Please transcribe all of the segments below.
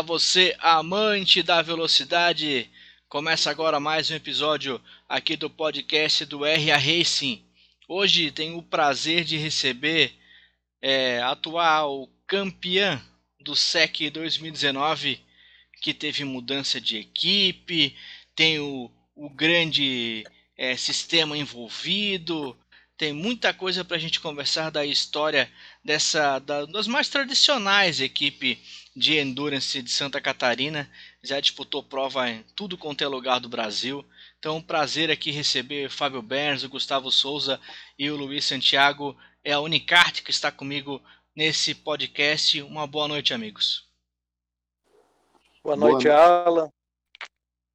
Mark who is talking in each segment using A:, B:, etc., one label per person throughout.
A: Fala você, amante da velocidade. Começa agora mais um episódio aqui do podcast do RA Racing. Hoje tenho o prazer de receber é, atual campeão do SEC 2019, que teve mudança de equipe, tem o, o grande é, sistema envolvido, tem muita coisa para a gente conversar da história dessa da, das mais tradicionais equipe de endurance de Santa Catarina. Já disputou prova em tudo quanto é lugar do Brasil. Então, um prazer aqui receber Fábio Berns, o Gustavo Souza e o Luiz Santiago. É a Unicart que está comigo nesse podcast. Uma boa noite, amigos.
B: Boa noite, boa... Alan.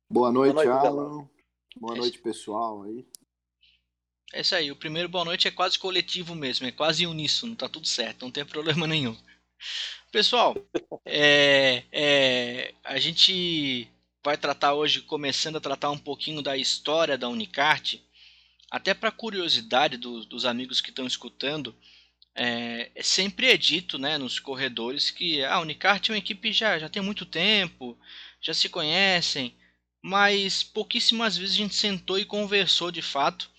C: Boa noite, boa noite Alan. Boa noite, pessoal aí.
A: É isso aí, o primeiro boa noite é quase coletivo mesmo, é quase uníssono, tá tudo certo, não tem problema nenhum. Pessoal, é, é, a gente vai tratar hoje, começando a tratar um pouquinho da história da Unicart, até para curiosidade dos, dos, amigos que estão escutando, é, é, sempre é dito né, nos corredores que a Unicart é uma equipe já, já tem muito tempo, já se conhecem, mas pouquíssimas vezes a gente sentou e conversou de fato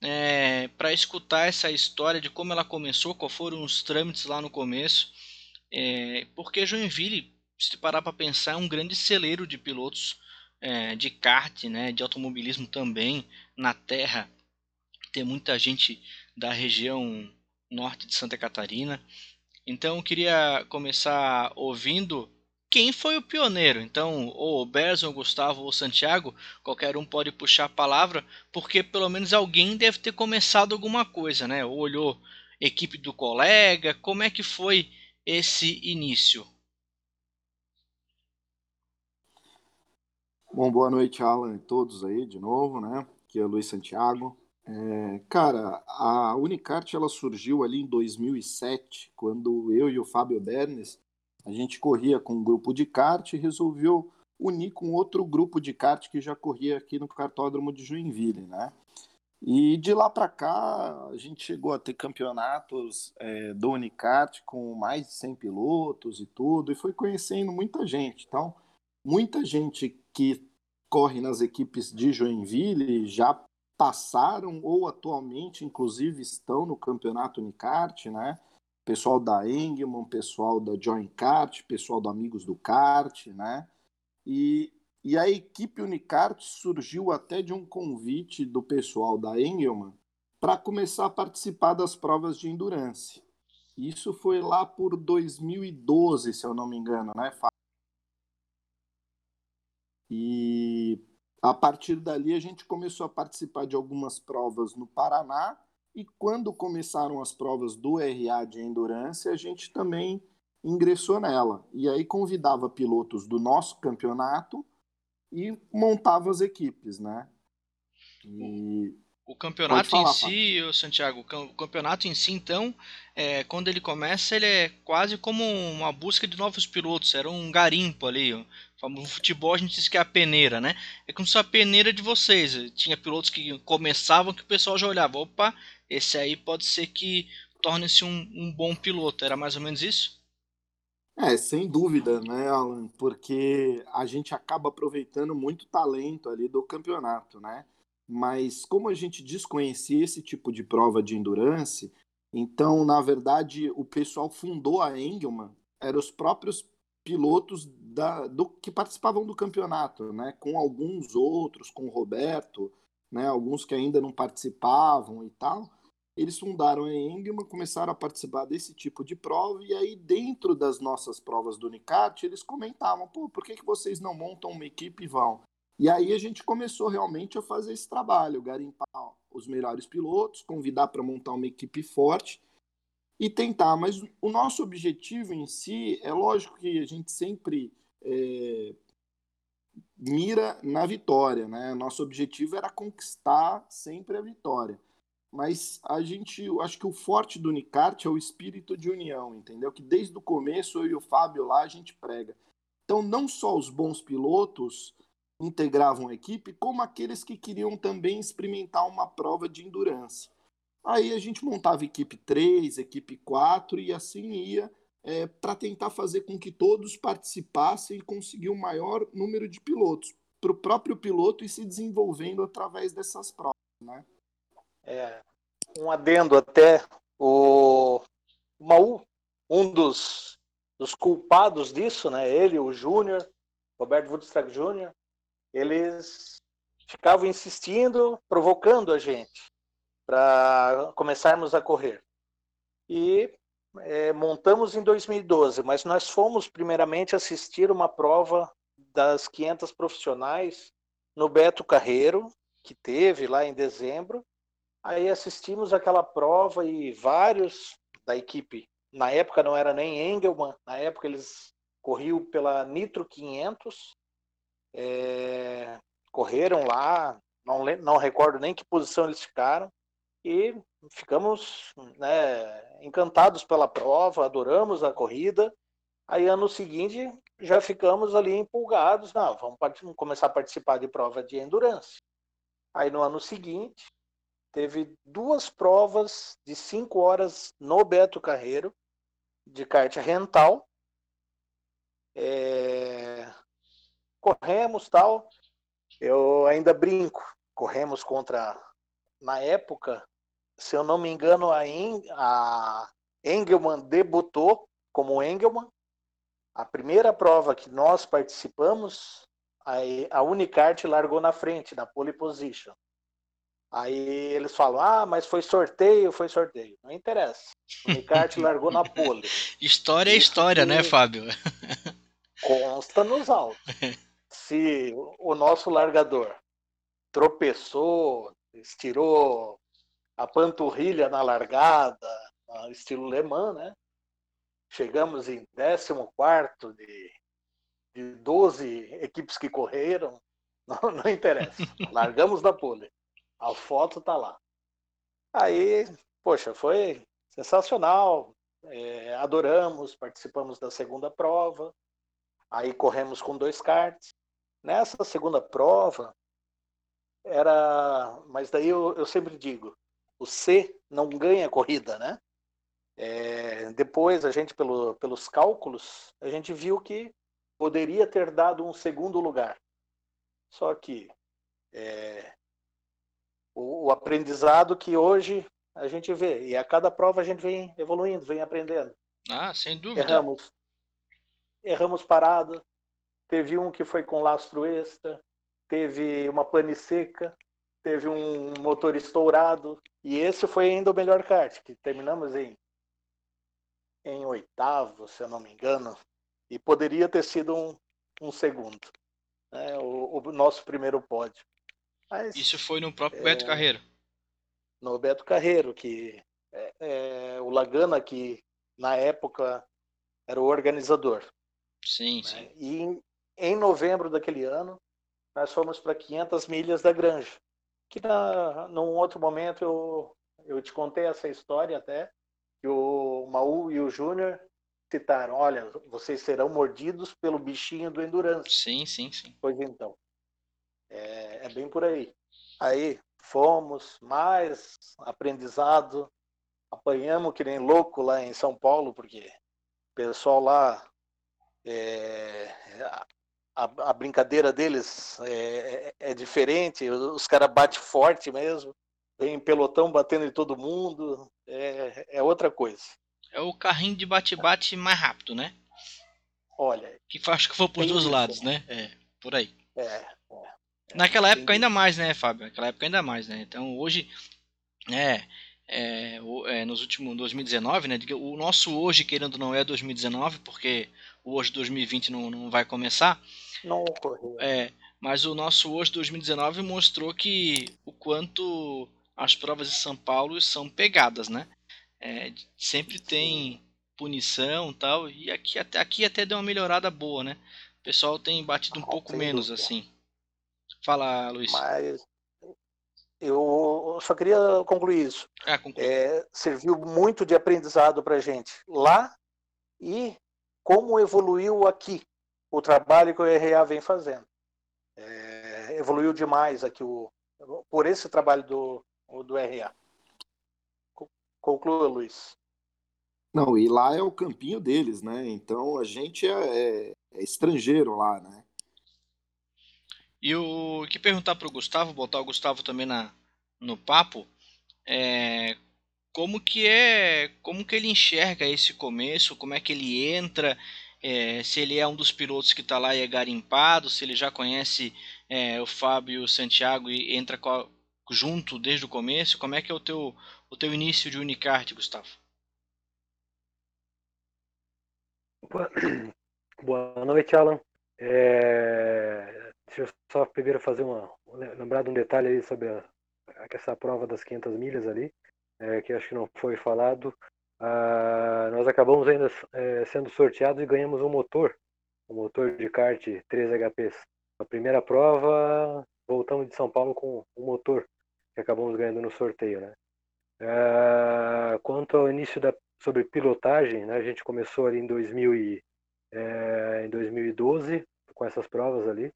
A: é, para escutar essa história de como ela começou, quais foram os trâmites lá no começo, é, porque Joinville, se parar para pensar, é um grande celeiro de pilotos é, de kart, né, de automobilismo também na terra. Tem muita gente da região norte de Santa Catarina. Então eu queria começar ouvindo quem foi o pioneiro. Então, ou o Berson, o Gustavo ou o Santiago, qualquer um pode puxar a palavra, porque pelo menos alguém deve ter começado alguma coisa, né? Ou olhou equipe do colega, como é que foi esse início?
C: Bom, boa noite, Alan, e todos aí de novo, né? Aqui é o Luiz Santiago. É, cara, a Unicart ela surgiu ali em 2007, quando eu e o Fábio Bernes a gente corria com um grupo de kart e resolveu unir com outro grupo de kart que já corria aqui no cartódromo de Joinville, né? E de lá para cá a gente chegou a ter campeonatos é, do Unicart com mais de 100 pilotos e tudo, e foi conhecendo muita gente. Então, muita gente que corre nas equipes de Joinville já passaram ou atualmente, inclusive, estão no campeonato Unicart, né? pessoal da Engman, pessoal da Join Kart, pessoal do Amigos do Kart, né? E, e a equipe Unicart surgiu até de um convite do pessoal da Engelman para começar a participar das provas de endurance. Isso foi lá por 2012, se eu não me engano, né? E a partir dali a gente começou a participar de algumas provas no Paraná e quando começaram as provas do RA de endurance, a gente também ingressou nela. E aí convidava pilotos do nosso campeonato e montava as equipes, né?
A: E... O campeonato falar, em si, Fábio. Santiago, o campeonato em si, então, é, quando ele começa, ele é quase como uma busca de novos pilotos. Era um garimpo ali. No futebol a gente diz que é a peneira, né? É como se a peneira de vocês. Tinha pilotos que começavam que o pessoal já olhava, opa, esse aí pode ser que torne-se um, um bom piloto. Era mais ou menos isso?
C: É, sem dúvida, né, Alan? Porque a gente acaba aproveitando muito talento ali do campeonato, né? Mas como a gente desconhecia esse tipo de prova de endurance, então, na verdade, o pessoal fundou a Engelman, eram os próprios pilotos da, do, que participavam do campeonato, né? Com alguns outros, com o Roberto, né? Alguns que ainda não participavam e tal eles fundaram a Engman, começaram a participar desse tipo de prova, e aí dentro das nossas provas do Unicart, eles comentavam, pô, por que, que vocês não montam uma equipe e vão? E aí a gente começou realmente a fazer esse trabalho, garimpar os melhores pilotos, convidar para montar uma equipe forte e tentar. Mas o nosso objetivo em si, é lógico que a gente sempre é, mira na vitória, né? Nosso objetivo era conquistar sempre a vitória mas a gente, acho que o forte do Unicart é o espírito de união, entendeu? Que desde o começo eu e o Fábio lá a gente prega. Então, não só os bons pilotos integravam a equipe, como aqueles que queriam também experimentar uma prova de endurance. Aí a gente montava equipe 3, equipe 4 e assim ia é, para tentar fazer com que todos participassem e conseguir o um maior número de pilotos, para o próprio piloto ir se desenvolvendo através dessas provas. Né?
B: É, um adendo até, o Maú, um dos, dos culpados disso, né? ele, o Júnior, Roberto Woodstrack Jr., eles ficavam insistindo, provocando a gente para começarmos a correr. E é, montamos em 2012, mas nós fomos primeiramente assistir uma prova das 500 profissionais no Beto Carreiro, que teve lá em dezembro. Aí assistimos aquela prova e vários da equipe, na época não era nem Engelman, na época eles corriam pela Nitro 500, é, correram lá, não, não recordo nem que posição eles ficaram, e ficamos né, encantados pela prova, adoramos a corrida. Aí, ano seguinte, já ficamos ali empolgados. Não, vamos, vamos começar a participar de prova de endurance. Aí, no ano seguinte, teve duas provas de cinco horas no Beto Carreiro, de kart rental. É... Corremos tal. Eu ainda brinco. Corremos contra, na época, se eu não me engano, a, en, a Engelman debutou como Engelman. A primeira prova que nós participamos, a, a Unicart largou na frente, na pole position. Aí eles falam, ah, mas foi sorteio, foi sorteio. Não interessa. O Unicart largou na pole.
A: História é história, né, Fábio?
B: Consta nos autos. Se o nosso largador tropeçou, estirou a panturrilha na largada, estilo Le Mans, né? Chegamos em 14 de, de 12 equipes que correram, não, não interessa. Largamos da pole. A foto tá lá. Aí, poxa, foi sensacional. É, adoramos, participamos da segunda prova. Aí corremos com dois karts. Nessa segunda prova, era. Mas daí eu, eu sempre digo: o C não ganha corrida, né? É, depois a gente, pelo, pelos cálculos, a gente viu que poderia ter dado um segundo lugar. Só que é, o, o, aprendizado que hoje a gente vê, e a cada prova a gente vem evoluindo, vem aprendendo.
A: Ah, sem dúvida.
B: Erramos. Erramos parada. Teve um que foi com lastro extra, teve uma pane seca, teve um motor estourado. E esse foi ainda o melhor kart, que terminamos em, em oitavo, se eu não me engano. E poderia ter sido um, um segundo. Né? O, o, nosso primeiro pódio.
A: Mas, Isso foi no próprio é, Beto Carreiro.
B: No Beto Carreiro, que é, é, o Lagana, que na época era o organizador.
A: Sim, né? sim.
B: E em, em novembro daquele ano, nós fomos para 500 milhas da Granja que na, num outro momento eu, eu te contei essa história até, que o Maú e o Júnior citaram, olha, vocês serão mordidos pelo bichinho do Endurance.
A: Sim, sim, sim.
B: Pois então, é, é bem por aí. Aí fomos, mais aprendizado, apanhamos que nem louco lá em São Paulo, porque o pessoal lá é, a, a brincadeira deles é, é, é diferente, os caras batem forte mesmo, vem pelotão batendo em todo mundo, é, é outra coisa.
A: É o carrinho de bate-bate mais rápido, né?
B: Olha.
A: Que acho que foi por dois lados, né? É, por aí.
B: É.
A: Naquela época ainda mais, né, Fábio? Naquela época ainda mais, né? Então hoje, é, é, é, nos últimos 2019, né? O nosso hoje, querendo não é 2019, porque o hoje 2020 não, não vai começar.
B: Não ocorreu.
A: É, mas o nosso hoje 2019 mostrou que o quanto as provas de São Paulo são pegadas, né? É, sempre tem punição tal, e aqui até, aqui até deu uma melhorada boa, né? O pessoal tem batido um pouco menos assim. Fala, Luiz.
B: Mas eu só queria concluir isso.
A: Ah,
B: é, serviu muito de aprendizado para gente lá e como evoluiu aqui o trabalho que o RA vem fazendo. É, evoluiu demais aqui o, por esse trabalho do, do RA. Conclua, Luiz.
C: Não, e lá é o campinho deles, né? Então a gente é, é, é estrangeiro lá, né?
A: E o que perguntar para o Gustavo, botar o Gustavo também na, no papo, é, como que é, como que ele enxerga esse começo, como é que ele entra, é, se ele é um dos pilotos que está lá e é garimpado, se ele já conhece é, o Fábio Santiago e entra a, junto desde o começo, como é que é o teu, o teu início de Unicart, Gustavo?
D: Boa noite, Alan. É... Deixa eu só primeiro fazer uma. lembrar de um detalhe sobre a, essa prova das 500 milhas ali é, que acho que não foi falado, ah, nós acabamos ainda é, sendo sorteados e ganhamos um motor, um motor de kart 3 HPs. A primeira prova, voltamos de São Paulo com um motor que acabamos ganhando no sorteio, né? Ah, quanto ao início da sobre pilotagem, né, a gente começou ali em 2000 e, é, em 2012 com essas provas ali.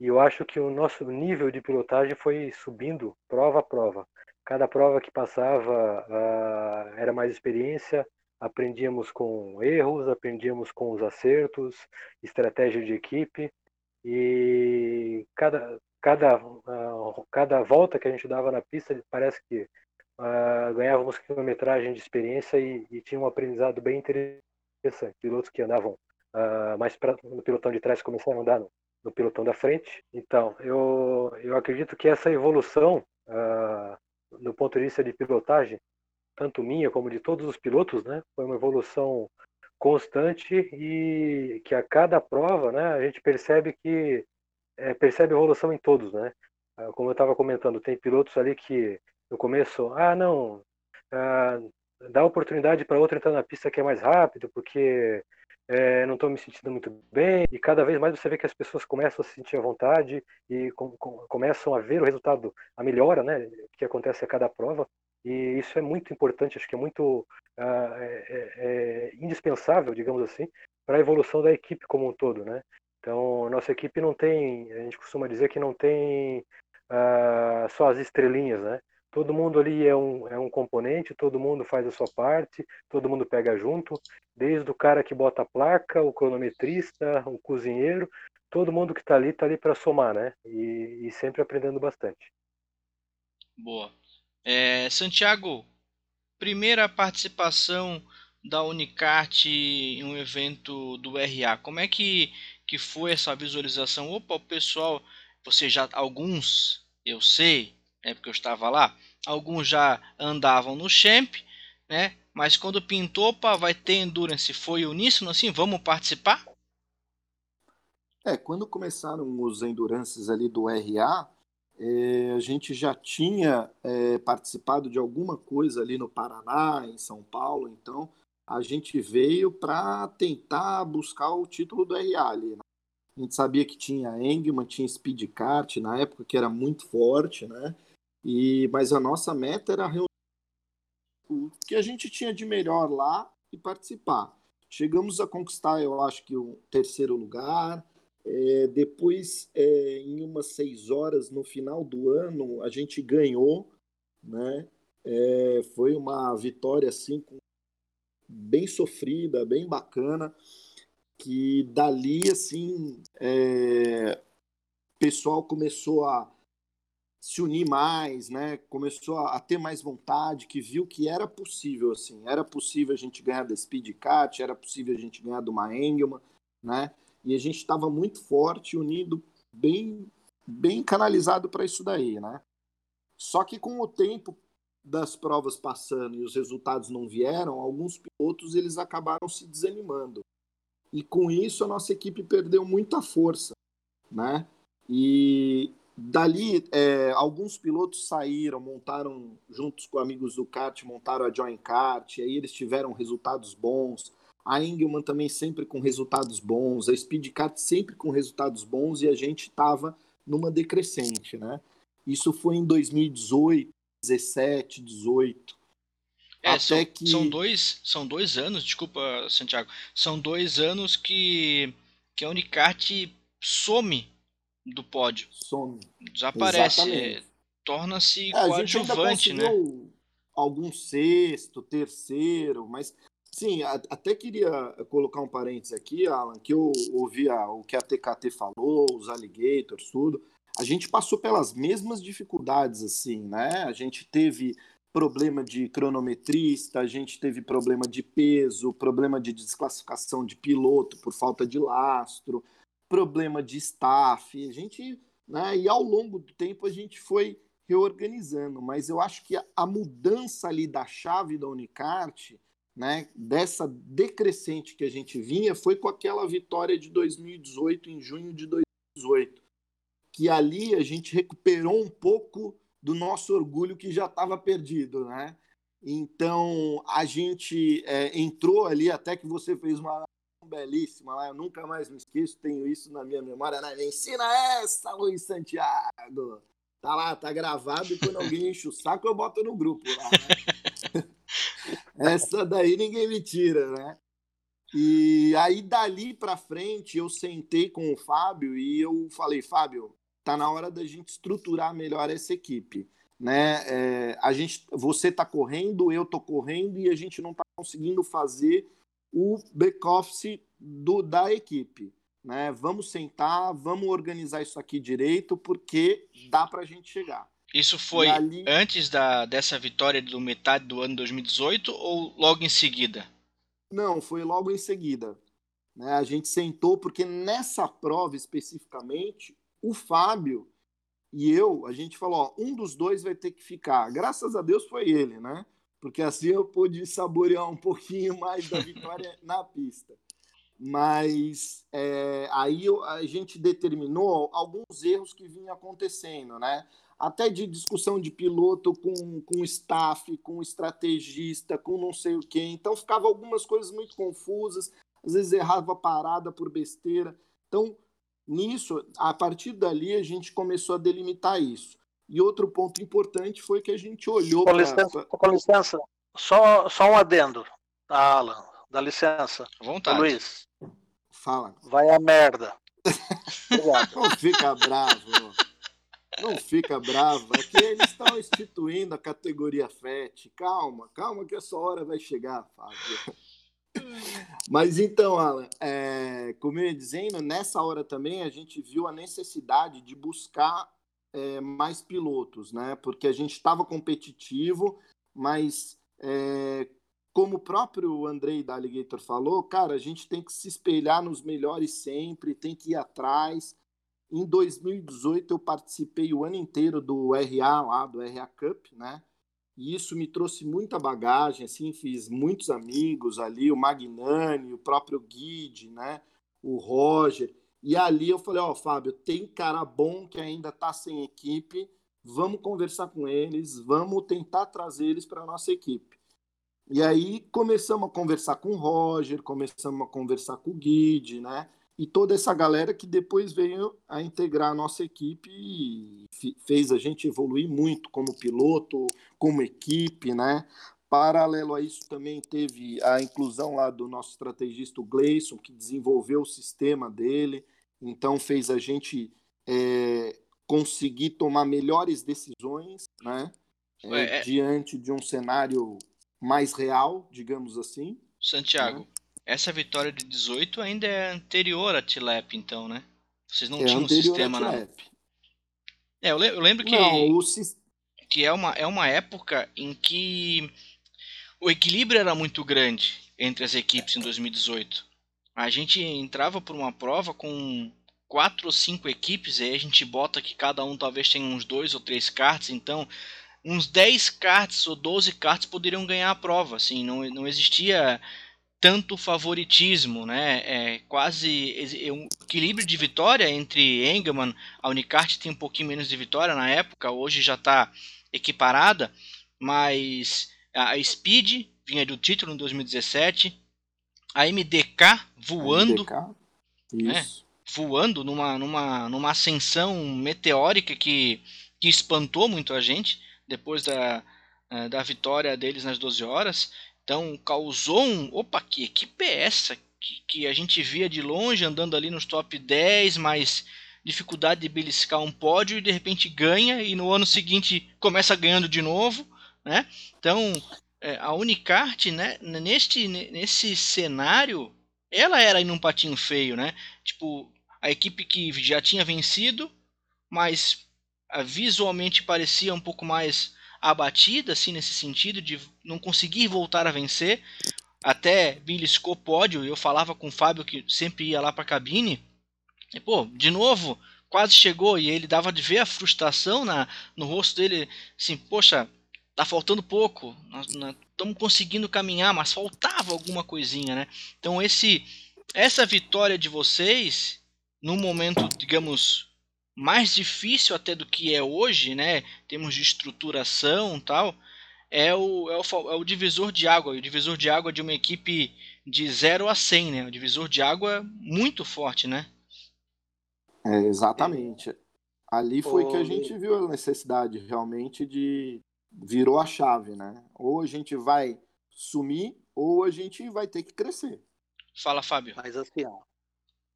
D: E eu acho que o nosso nível de pilotagem foi subindo prova a prova. Cada prova que passava uh, era mais experiência, aprendíamos com erros, aprendíamos com os acertos, estratégia de equipe e cada cada uh, cada volta que a gente dava na pista parece que uh, ganhávamos quilometragem de experiência e, e tinha um aprendizado bem interessante. Pilotos que andavam uh, mais pra, no pilotão de trás começaram a andar no, no, pilotão da frente. Então eu eu acredito que essa evolução do ponto de vista de pilotagem, tanto minha como de todos os pilotos, né? Foi uma evolução constante e que a cada prova, né, a gente percebe que é, percebe evolução em todos, né? Ah, como eu estava comentando, tem pilotos ali que no começo, ah, não, ah, dá oportunidade para outro entrar na pista que é mais rápido, porque é, não estou me sentindo muito bem, e cada vez mais você vê que as pessoas começam a se sentir à vontade e com, com, começam a ver o resultado, a melhora, né, que acontece a cada prova, e isso é muito importante, acho que é muito uh, é, é, indispensável, digamos assim, para a evolução da equipe como um todo, né. Então, nossa equipe não tem, a gente costuma dizer que não tem uh, só as estrelinhas, né, todo mundo ali é um, é um componente, todo mundo faz a sua parte, todo mundo pega junto, desde o cara que bota a placa, o cronometrista, o cozinheiro, todo mundo que está ali está ali para somar, né? E, e, sempre aprendendo bastante.
A: Boa. É, Santiago, primeira participação da Unicart em um evento do RA. Como é que, que foi essa visualização? Opa, o pessoal, você já alguns, eu sei, é porque eu estava lá. Alguns já andavam no Champ, né? Mas quando pintou, opa, vai ter Endurance, foi uníssono assim, vamos participar?
C: É, quando começaram os Endurances ali do RA, é, a gente já tinha é, participado de alguma coisa ali no Paraná, em São Paulo, então a gente veio para tentar buscar o título do RA ali. Né? A gente sabia que tinha Engman, tinha Speed Kart na época que era muito forte, né? E, mas a nossa meta era reunir o que a gente tinha de melhor lá e participar. Chegamos a conquistar, eu acho que o terceiro lugar. É, depois, é, em umas seis horas no final do ano, a gente ganhou, né? É, foi uma vitória assim bem sofrida, bem bacana, que dali assim, é, pessoal começou a se unir mais, né? Começou a, ter mais vontade, que viu que era possível, assim, era possível a gente ganhar da Speed Cat, era possível a gente ganhar do Engelman, né? E a gente estava muito forte, unido, bem, bem canalizado para isso daí, né? Só que com o tempo das provas passando e os resultados não vieram, alguns pilotos eles acabaram se desanimando. E com isso a nossa equipe perdeu muita força, né? E, Dali, é, alguns pilotos saíram, montaram juntos com amigos do kart, montaram a Join Kart, aí eles tiveram resultados bons. A Engelman também sempre com resultados bons, a Speed Kart sempre com resultados bons e a gente estava numa decrescente, né? Isso foi em 2018, 17, 18.
A: É, Até são, que... são, dois, são dois anos, desculpa, Santiago, são dois anos que, que a Unicart some do pódio.
C: Some.
A: Desaparece. Torna-se é, coadjuvante, né?
C: Algum sexto, terceiro, mas Sim, até queria colocar um parênteses aqui, Alan, que eu ouvi o que a TKT falou, os alligators, tudo. A gente passou pelas mesmas dificuldades, assim, né? A gente teve problema de cronometrista, a gente teve problema de peso, problema de desclassificação de piloto por falta de lastro, problema de staff. A gente, né? E ao longo do tempo a gente foi reorganizando, mas eu acho que a mudança ali da chave da Unicart né, dessa decrescente que a gente vinha foi com aquela vitória de 2018, em junho de 2018, que ali a gente recuperou um pouco do nosso orgulho que já estava perdido, né? Então a gente é, entrou ali até que você fez uma belíssima lá, eu nunca mais me esqueço, tenho isso na minha memória, né? Ensina essa, Luiz Santiago. Tá lá, tá gravado e quando alguém enche o saco eu boto no grupo lá, né? Essa daí ninguém me tira, né? E aí dali para frente eu sentei com o Fábio e eu falei, Fábio, tá na hora da gente estruturar melhor essa equipe, né? É, a gente, você tá correndo, eu tô correndo e a gente não tá conseguindo fazer o back office do, da equipe, né? Vamos sentar, vamos organizar isso aqui direito porque dá para a gente chegar.
A: Isso foi ali... antes da, dessa vitória do metade do ano 2018 ou logo em seguida?
C: Não, foi logo em seguida. Né? A gente sentou porque nessa prova especificamente, o Fábio e eu, a gente falou, ó, um dos dois vai ter que ficar. Graças a Deus foi ele, né? Porque assim eu pude saborear um pouquinho mais da vitória na pista. Mas é, aí a gente determinou alguns erros que vinham acontecendo, né? até de discussão de piloto com, com staff, com estrategista, com não sei o quê. Então ficava algumas coisas muito confusas, às vezes errava parada por besteira. Então, nisso, a partir dali a gente começou a delimitar isso. E outro ponto importante foi que a gente olhou
B: com licença, pra... Com licença, só, só um adendo, Alan, dá licença.
A: vontade.
B: Luiz.
C: Fala.
B: Vai a merda.
C: Não fica bravo. Não fica bravo, é que eles estão instituindo a categoria FET. Calma, calma que essa hora vai chegar, Fábio. Mas então, Alan, é, como eu ia dizendo, nessa hora também a gente viu a necessidade de buscar é, mais pilotos, né? Porque a gente estava competitivo, mas é, como o próprio Andrei da Alligator falou, cara, a gente tem que se espelhar nos melhores sempre, tem que ir atrás. Em 2018 eu participei o ano inteiro do RA lá, do RA Cup, né? E isso me trouxe muita bagagem, assim, fiz muitos amigos ali, o Magnani, o próprio Guide, né? O Roger. E ali eu falei, ó, oh, Fábio, tem cara bom que ainda tá sem equipe, vamos conversar com eles, vamos tentar trazer eles para nossa equipe. E aí começamos a conversar com o Roger, começamos a conversar com o Guide, né? e toda essa galera que depois veio a integrar a nossa equipe e fez a gente evoluir muito como piloto, como equipe, né? Paralelo a isso também teve a inclusão lá do nosso estrategista Gleison, que desenvolveu o sistema dele, então fez a gente é, conseguir tomar melhores decisões, né? É, é... Diante de um cenário mais real, digamos assim.
A: Santiago, né? Essa vitória de 18 ainda é anterior a Tilep, então, né? Vocês não é tinham um sistema na. É, eu, lembro que. Não, o... Que é uma, é uma época em que o equilíbrio era muito grande entre as equipes em 2018. A gente entrava por uma prova com quatro ou cinco equipes, e aí a gente bota que cada um talvez tenha uns dois ou três karts, então uns 10 karts ou 12 karts poderiam ganhar a prova, assim, não, não existia tanto favoritismo, né? É quase é um equilíbrio de vitória entre Engelmann, a Unicart tem um pouquinho menos de vitória na época, hoje já está equiparada, mas a Speed vinha do título em 2017, a MDK voando, MDK? Né? voando numa, numa, numa ascensão meteórica que, que espantou muito a gente depois da, eh, da vitória deles nas 12 horas. Então causou um. Opa, que equipe é essa? Que, que a gente via de longe andando ali nos top 10, mas dificuldade de beliscar um pódio e de repente ganha e no ano seguinte começa ganhando de novo, né? Então é, a Unicart, né, neste, nesse cenário, ela era em um patinho feio, né? Tipo, a equipe que já tinha vencido, mas ah, visualmente parecia um pouco mais abatida, assim, nesse sentido, de não conseguir voltar a vencer. Até beliscou pódio, eu falava com o Fábio que sempre ia lá para a cabine. E, pô, de novo, quase chegou, e ele dava de ver a frustração na, no rosto dele, assim, poxa, tá faltando pouco, nós estamos conseguindo caminhar, mas faltava alguma coisinha, né? Então esse essa vitória de vocês num momento, digamos, mais difícil até do que é hoje, né? Temos de estruturação, tal, é o, é o, é o divisor de água, o divisor de água de uma equipe de 0 a 100, né? O divisor de água muito forte, né?
C: É, exatamente. Ali foi que a gente viu a necessidade realmente de virou a chave, né? Ou a gente vai sumir ou a gente vai ter que crescer.
A: Fala, Fábio.
B: Mas assim, ó,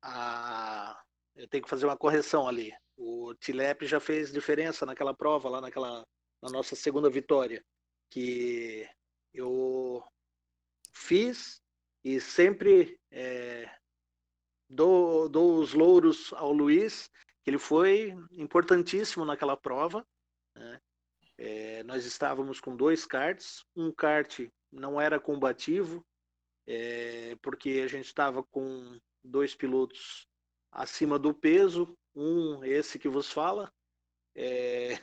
B: a... eu tenho que fazer uma correção ali. O Tilep já fez diferença naquela prova, lá naquela na nossa segunda vitória, que eu fiz e sempre é, dou, dou os louros ao Luiz, que ele foi importantíssimo naquela prova. Né? É, nós estávamos com dois karts, um kart não era combativo, é, porque a gente estava com dois pilotos acima do peso, um esse que vos fala, é,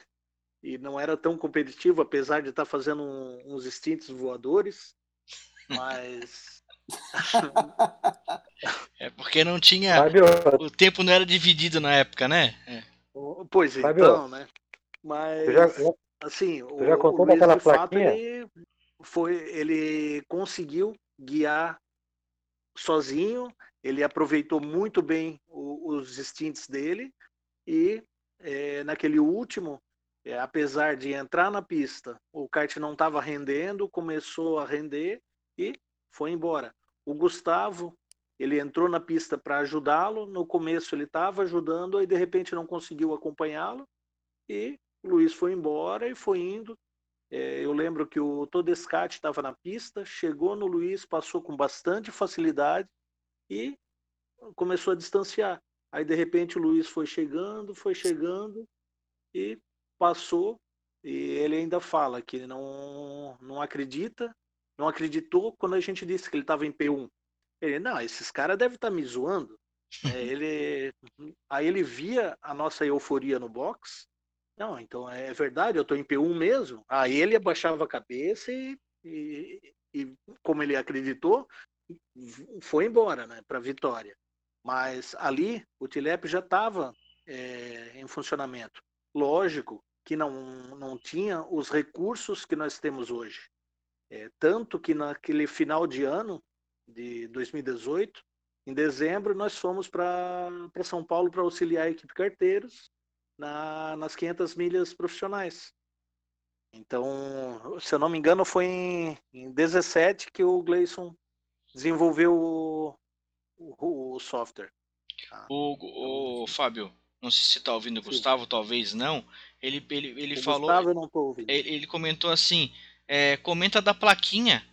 B: e não era tão competitivo, apesar de estar tá fazendo um, uns instintos voadores, mas
A: é porque não tinha. O tempo não era dividido na época, né? É.
B: Pois então, né? Mas. Já, Assim, o,
D: o Luiz, de fato,
B: ele, foi, ele conseguiu guiar sozinho, ele aproveitou muito bem o, os instintos dele e é, naquele último, é, apesar de entrar na pista, o kart não estava rendendo, começou a render e foi embora. O Gustavo, ele entrou na pista para ajudá-lo, no começo ele estava ajudando, aí de repente não conseguiu acompanhá-lo e o Luiz foi embora e foi indo. É, eu lembro que o Todescate estava na pista, chegou no Luiz, passou com bastante facilidade e começou a distanciar. Aí de repente o Luiz foi chegando, foi chegando e passou. E ele ainda fala que não, não acredita, não acreditou quando a gente disse que ele estava em P1. Ele, não, esses caras devem estar tá me zoando. É, ele, aí ele via a nossa euforia no box não, então é verdade, eu estou em P1 mesmo. Aí ele abaixava a cabeça e, e, e como ele acreditou, foi embora né, para vitória. Mas ali o Tilep já estava é, em funcionamento. Lógico que não, não tinha os recursos que nós temos hoje. É, tanto que naquele final de ano de 2018, em dezembro, nós fomos para São Paulo para auxiliar a equipe carteiros na, nas 500 milhas profissionais. Então, se eu não me engano, foi em, em 17 que o Gleison desenvolveu o, o, o software.
A: Tá? O, o, Fábio, não sei se você está ouvindo o Gustavo, talvez não. Ele, ele, ele o falou.
B: Gustavo eu não tô ouvindo.
A: Ele, ele comentou assim: é, comenta da plaquinha.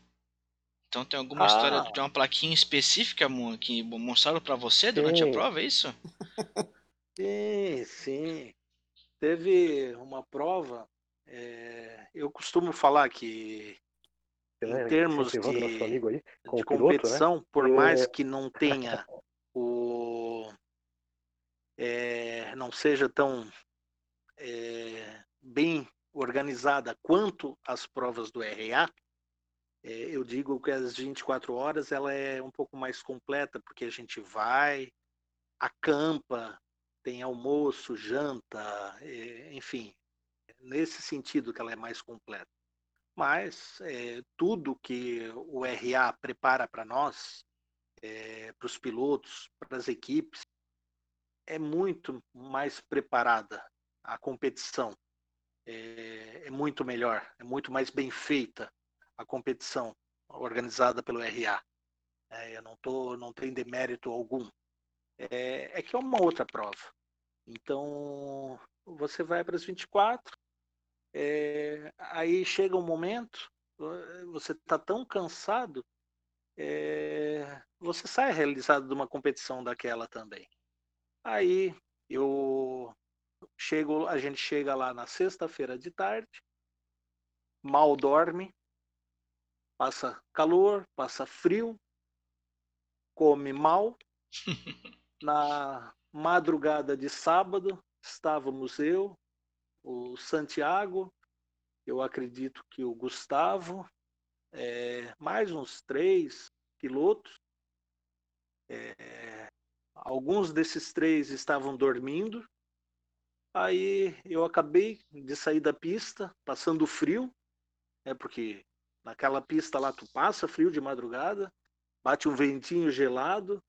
A: Então tem alguma ah. história de uma plaquinha específica que mostraram para você durante a prova, é isso?
B: Sim, sim. Teve uma prova, é, eu costumo falar que em termos de, aí, de competição, piloto, né? por mais é. que não tenha o é, não seja tão é, bem organizada quanto as provas do RA, é, eu digo que as 24 horas ela é um pouco mais completa, porque a gente vai, acampa, tem almoço, janta, enfim, nesse sentido que ela é mais completa. Mas é, tudo que o RA prepara para nós, é, para os pilotos, para as equipes, é muito mais preparada a competição. É, é, muito melhor, é muito mais bem feita a competição organizada pelo RA. Eu não, tô, não tenho demérito algum. É, é que é uma outra prova. Então, você vai para as 24, é, aí chega um momento você está tão cansado, é, você sai realizado de uma competição daquela também. Aí eu chego, a gente chega lá na sexta-feira de tarde, mal dorme, passa calor, passa frio, come mal. Na madrugada de sábado, estávamos eu, o Santiago, eu acredito que o Gustavo, é, mais uns três pilotos. É, alguns desses três estavam dormindo. Aí eu acabei de sair da pista, passando frio, é porque naquela pista lá tu passa frio de madrugada, bate um ventinho gelado.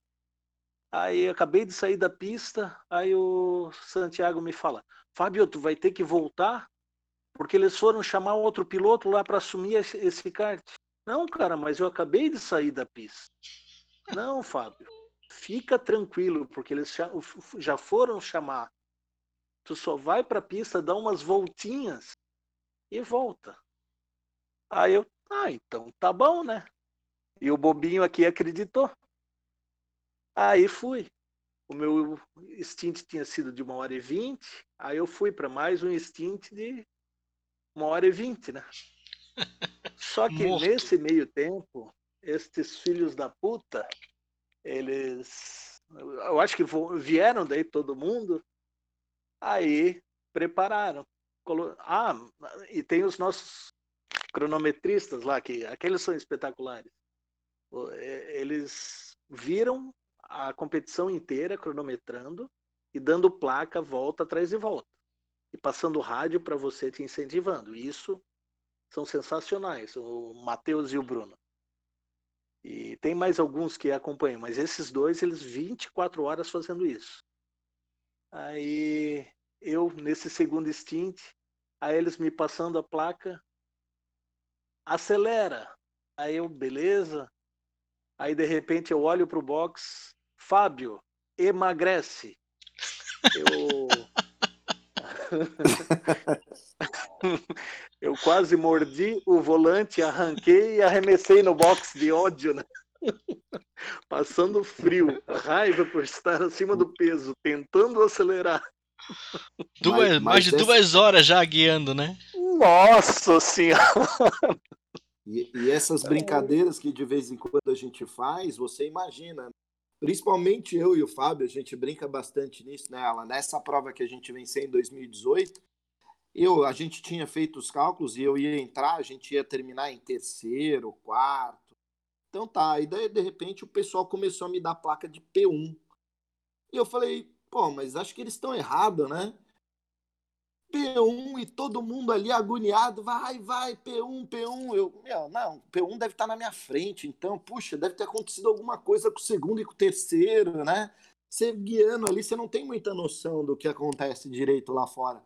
B: Aí acabei de sair da pista, aí o Santiago me fala: Fábio, tu vai ter que voltar porque eles foram chamar outro piloto lá para assumir esse, kart. Não, cara, mas eu acabei de sair da pista. Não, Fábio, fica tranquilo, porque eles já foram chamar. Tu só vai para a pista, dá umas voltinhas e volta. Aí eu, ah, então tá bom, né? E o bobinho aqui acreditou. Aí fui. O meu stint tinha sido de uma hora e vinte, aí eu fui para mais um stint de uma hora e vinte, né? Só que Morto. nesse meio tempo, estes filhos da puta, eles. Eu acho que vieram daí todo mundo, aí prepararam. Ah, e tem os nossos cronometristas lá, que aqueles são espetaculares. Eles viram a competição inteira cronometrando e dando placa volta atrás e volta e passando rádio para você te incentivando. Isso são sensacionais, o Matheus e o Bruno. E tem mais alguns que acompanham, mas esses dois, eles 24 horas fazendo isso. Aí eu, nesse segundo stint, aí eles me passando a placa, acelera. Aí eu, beleza. Aí de repente eu olho pro box, Fábio, emagrece. Eu Eu quase mordi o volante, arranquei e arremessei no box de ódio, né? Passando frio, raiva por estar acima do peso, tentando acelerar.
A: Duas, mas, mais de duas horas já guiando, né?
B: Nossa senhora!
C: E, e, essas brincadeiras que de vez em quando a gente faz, você imagina, principalmente eu e o Fábio, a gente brinca bastante nisso, né, Alan? Nessa prova que a gente venceu em 2018, eu, a gente tinha feito os cálculos e eu ia entrar, a gente ia terminar em terceiro, quarto. Então tá, e daí de repente o pessoal começou a me dar placa de P1. E eu falei, pô, mas acho que eles estão errados, né? P1 e todo mundo ali agoniado, vai, vai, P1, P1. Eu, meu, não, P1 deve estar na minha frente, então, puxa, deve ter acontecido alguma coisa com o segundo e com o terceiro, né? Você guiando ali, você não tem muita noção do que acontece direito lá fora.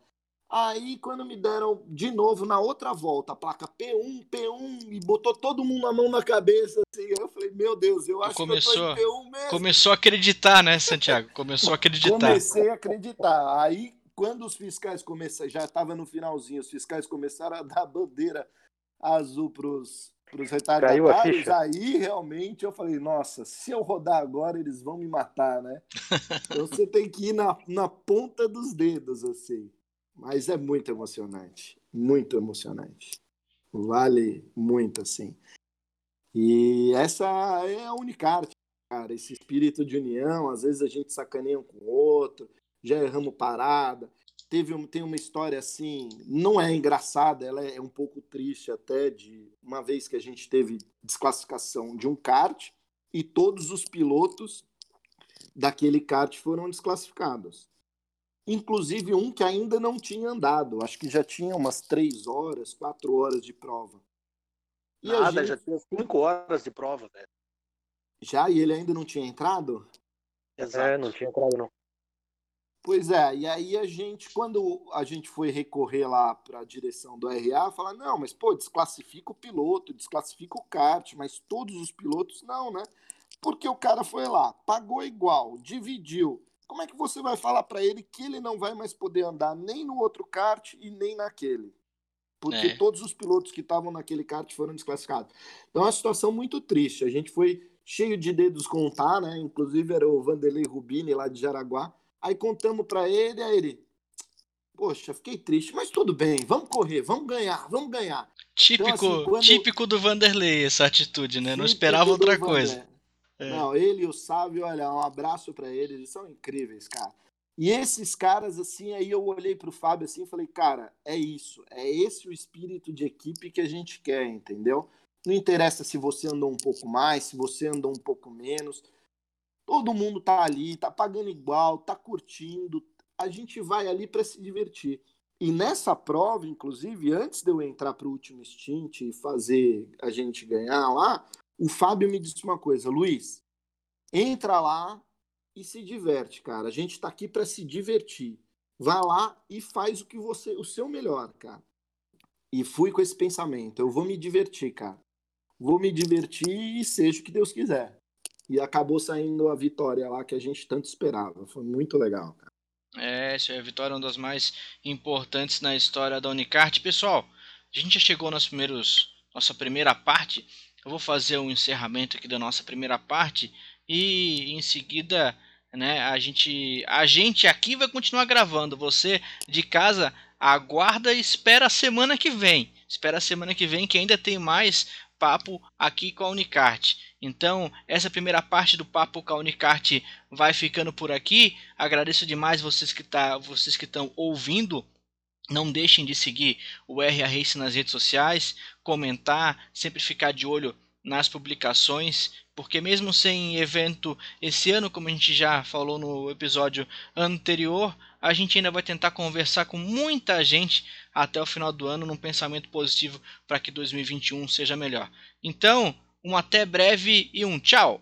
C: Aí, quando me deram de novo na outra volta a placa P1, P1, e botou todo mundo a mão na cabeça, assim, eu falei, meu Deus, eu acho
A: começou,
C: que eu tô em P1 mesmo.
A: Começou a acreditar, né, Santiago? Começou a acreditar.
C: Comecei a acreditar. Aí quando os fiscais começaram, já estava no finalzinho, os fiscais começaram a dar bandeira azul para os retardatários, aí realmente eu falei, nossa, se eu rodar agora, eles vão me matar, né? então você tem que ir na, na ponta dos dedos, assim. Mas é muito emocionante, muito emocionante. Vale muito, assim. E essa é a Unicart, cara, esse espírito de união, às vezes a gente sacaneia um com o outro, já erramos parada. Teve um, tem uma história assim, não é engraçada, ela é um pouco triste até, de uma vez que a gente teve desclassificação de um kart e todos os pilotos daquele kart foram desclassificados. Inclusive um que ainda não tinha andado, acho que já tinha umas três horas, quatro horas de prova.
B: E Nada, gente... já tinha cinco horas de prova, velho.
C: Já? E ele ainda não tinha entrado?
D: Exato. É, não tinha entrado, não.
C: Pois é, e aí a gente, quando a gente foi recorrer lá para a direção do RA, falar, não, mas pô, desclassifica o piloto, desclassifica o kart, mas todos os pilotos não, né? Porque o cara foi lá, pagou igual, dividiu. Como é que você vai falar para ele que ele não vai mais poder andar nem no outro kart e nem naquele? porque
A: É.
C: todos os pilotos que estavam naquele kart foram desclassificados. Então é uma situação muito triste. A gente foi cheio de dedos contar, né? Inclusive era o Vanderlei Rubini lá de Jaraguá. Aí contamos para ele, aí ele, poxa, fiquei triste, mas tudo bem, vamos correr, vamos ganhar, vamos ganhar.
A: Típico,
C: assim, quando-
A: típico do Vanderlei essa atitude, né? Não esperava outra coisa. É.
C: Não, ele e o Sávio, olha, um abraço para eles, eles são incríveis, cara. E esses caras, assim, aí eu olhei pro Fábio assim e falei, cara, é isso, é esse o espírito de equipe que a gente quer, entendeu? Não interessa se você andou um pouco mais, se você andou um pouco menos. Todo mundo tá ali, tá pagando igual, tá curtindo. A gente vai ali para se divertir. E nessa prova, inclusive, antes de eu entrar pro último stint e fazer a gente ganhar lá, o Fábio me disse uma coisa, Luiz, entra lá e se diverte, cara. A gente tá aqui para se divertir. Vai lá e faz o que você, o seu melhor, cara. E fui com esse pensamento, eu vou me divertir, cara. Vou me divertir e seja o que Deus quiser. E acabou saindo a vitória lá que a gente tanto esperava. Foi muito legal, cara.
A: É, essa é a vitória, uma das mais importantes na história da Unicart. Pessoal, a gente já chegou nos primeiros, nossa primeira parte. Eu vou fazer um encerramento aqui da nossa primeira parte e em seguida, né, a gente, a gente aqui vai continuar gravando. Você de casa aguarda e espera a semana que vem. Espera a semana que vem que ainda tem mais papo aqui com a Unicart. Então, essa primeira parte do papo com a Unicart vai ficando por aqui. Agradeço demais vocês que tá, estão ouvindo. Não deixem de seguir o RA Race nas redes sociais, comentar, sempre ficar de olho nas publicações, porque mesmo sem evento esse ano, como a gente já falou no episódio anterior, a gente ainda vai tentar conversar com muita gente até o final do ano num pensamento positivo para que 2021 seja melhor. Então, um até breve e um tchau!